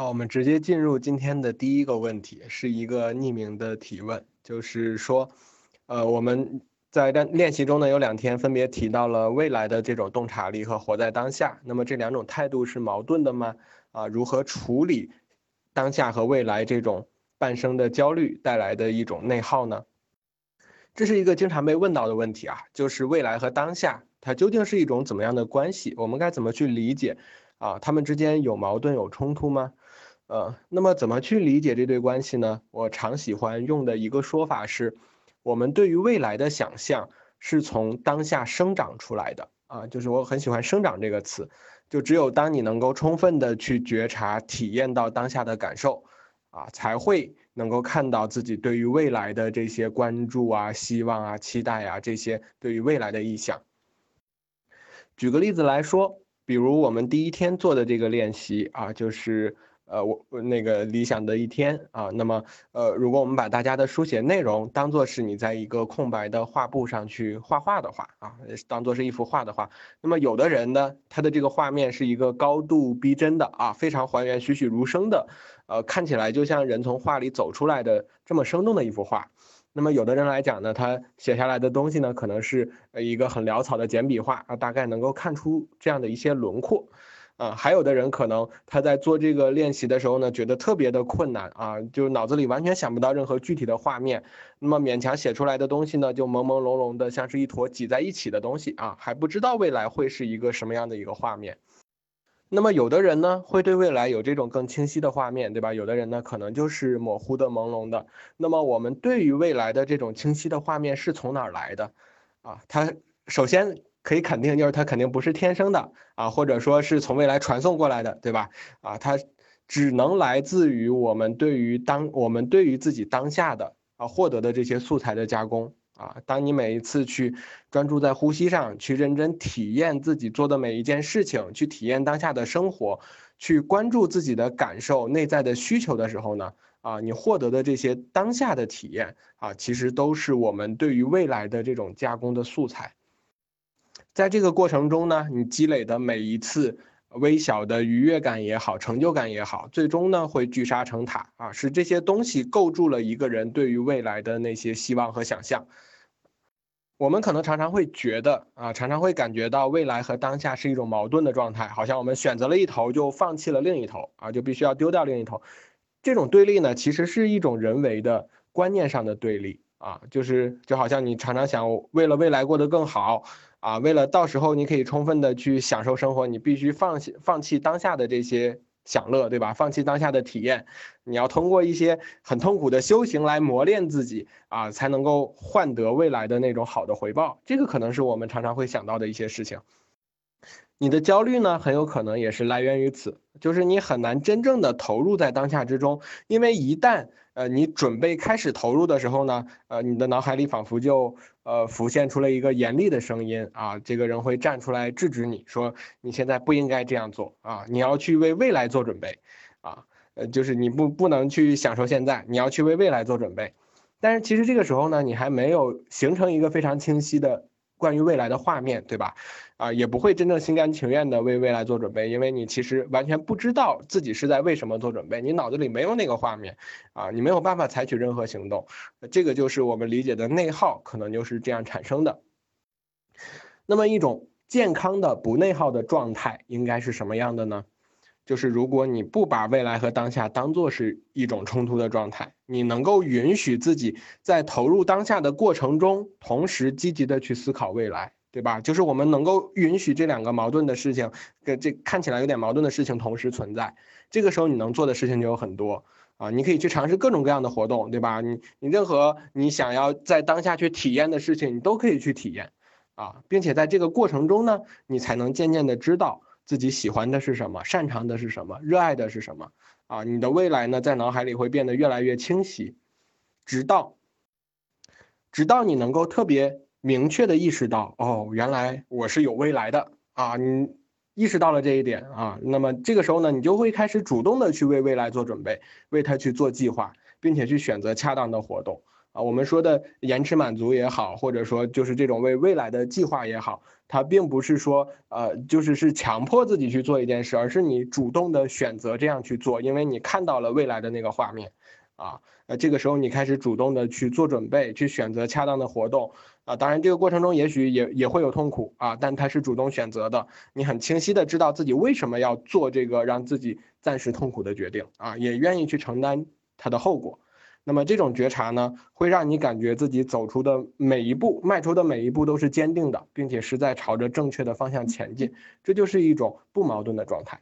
好，我们直接进入今天的第一个问题，是一个匿名的提问，就是说，呃，我们在练练习中呢有两天分别提到了未来的这种洞察力和活在当下，那么这两种态度是矛盾的吗？啊，如何处理当下和未来这种半生的焦虑带来的一种内耗呢？这是一个经常被问到的问题啊，就是未来和当下。它究竟是一种怎么样的关系？我们该怎么去理解？啊，他们之间有矛盾、有冲突吗？呃，那么怎么去理解这对关系呢？我常喜欢用的一个说法是，我们对于未来的想象是从当下生长出来的啊，就是我很喜欢“生长”这个词，就只有当你能够充分的去觉察、体验到当下的感受，啊，才会能够看到自己对于未来的这些关注啊、希望啊、期待啊这些对于未来的意向。举个例子来说，比如我们第一天做的这个练习啊，就是呃我那个理想的一天啊。那么呃，如果我们把大家的书写内容当做是你在一个空白的画布上去画画的话啊，当做是一幅画的话，那么有的人呢，他的这个画面是一个高度逼真的啊，非常还原、栩栩如生的，呃，看起来就像人从画里走出来的这么生动的一幅画。那么有的人来讲呢，他写下来的东西呢，可能是一个很潦草的简笔画啊，大概能够看出这样的一些轮廓，啊，还有的人可能他在做这个练习的时候呢，觉得特别的困难啊，就脑子里完全想不到任何具体的画面，那么勉强写出来的东西呢，就朦朦胧胧的，像是一坨挤在一起的东西啊，还不知道未来会是一个什么样的一个画面。那么有的人呢，会对未来有这种更清晰的画面，对吧？有的人呢，可能就是模糊的、朦胧的。那么我们对于未来的这种清晰的画面是从哪儿来的？啊，它首先可以肯定就是它肯定不是天生的啊，或者说是从未来传送过来的，对吧？啊，它只能来自于我们对于当我们对于自己当下的啊获得的这些素材的加工。啊，当你每一次去专注在呼吸上，去认真体验自己做的每一件事情，去体验当下的生活，去关注自己的感受、内在的需求的时候呢，啊，你获得的这些当下的体验啊，其实都是我们对于未来的这种加工的素材。在这个过程中呢，你积累的每一次。微小的愉悦感也好，成就感也好，最终呢会聚沙成塔啊，是这些东西构筑了一个人对于未来的那些希望和想象。我们可能常常会觉得啊，常常会感觉到未来和当下是一种矛盾的状态，好像我们选择了一头就放弃了另一头啊，就必须要丢掉另一头。这种对立呢，其实是一种人为的观念上的对立啊，就是就好像你常常想为了未来过得更好。啊，为了到时候你可以充分的去享受生活，你必须放弃放弃当下的这些享乐，对吧？放弃当下的体验，你要通过一些很痛苦的修行来磨练自己啊，才能够换得未来的那种好的回报。这个可能是我们常常会想到的一些事情。你的焦虑呢，很有可能也是来源于此，就是你很难真正的投入在当下之中，因为一旦呃你准备开始投入的时候呢，呃你的脑海里仿佛就呃浮现出了一个严厉的声音啊，这个人会站出来制止你说你现在不应该这样做啊，你要去为未来做准备啊，呃就是你不不能去享受现在，你要去为未来做准备，但是其实这个时候呢，你还没有形成一个非常清晰的。关于未来的画面，对吧？啊，也不会真正心甘情愿的为未来做准备，因为你其实完全不知道自己是在为什么做准备，你脑子里没有那个画面，啊，你没有办法采取任何行动，这个就是我们理解的内耗，可能就是这样产生的。那么一种健康的不内耗的状态应该是什么样的呢？就是如果你不把未来和当下当做是一种冲突的状态，你能够允许自己在投入当下的过程中，同时积极的去思考未来，对吧？就是我们能够允许这两个矛盾的事情，跟这看起来有点矛盾的事情同时存在。这个时候你能做的事情就有很多啊，你可以去尝试各种各样的活动，对吧？你你任何你想要在当下去体验的事情，你都可以去体验啊，并且在这个过程中呢，你才能渐渐的知道。自己喜欢的是什么，擅长的是什么，热爱的是什么啊？你的未来呢，在脑海里会变得越来越清晰，直到，直到你能够特别明确的意识到，哦，原来我是有未来的啊！你意识到了这一点啊，那么这个时候呢，你就会开始主动的去为未来做准备，为他去做计划，并且去选择恰当的活动啊，我们说的延迟满足也好，或者说就是这种为未来的计划也好，它并不是说呃就是是强迫自己去做一件事，而是你主动的选择这样去做，因为你看到了未来的那个画面，啊，那这个时候你开始主动的去做准备，去选择恰当的活动。啊，当然这个过程中也许也也会有痛苦啊，但它是主动选择的，你很清晰的知道自己为什么要做这个让自己暂时痛苦的决定啊，也愿意去承担它的后果。那么这种觉察呢，会让你感觉自己走出的每一步、迈出的每一步都是坚定的，并且是在朝着正确的方向前进，这就是一种不矛盾的状态。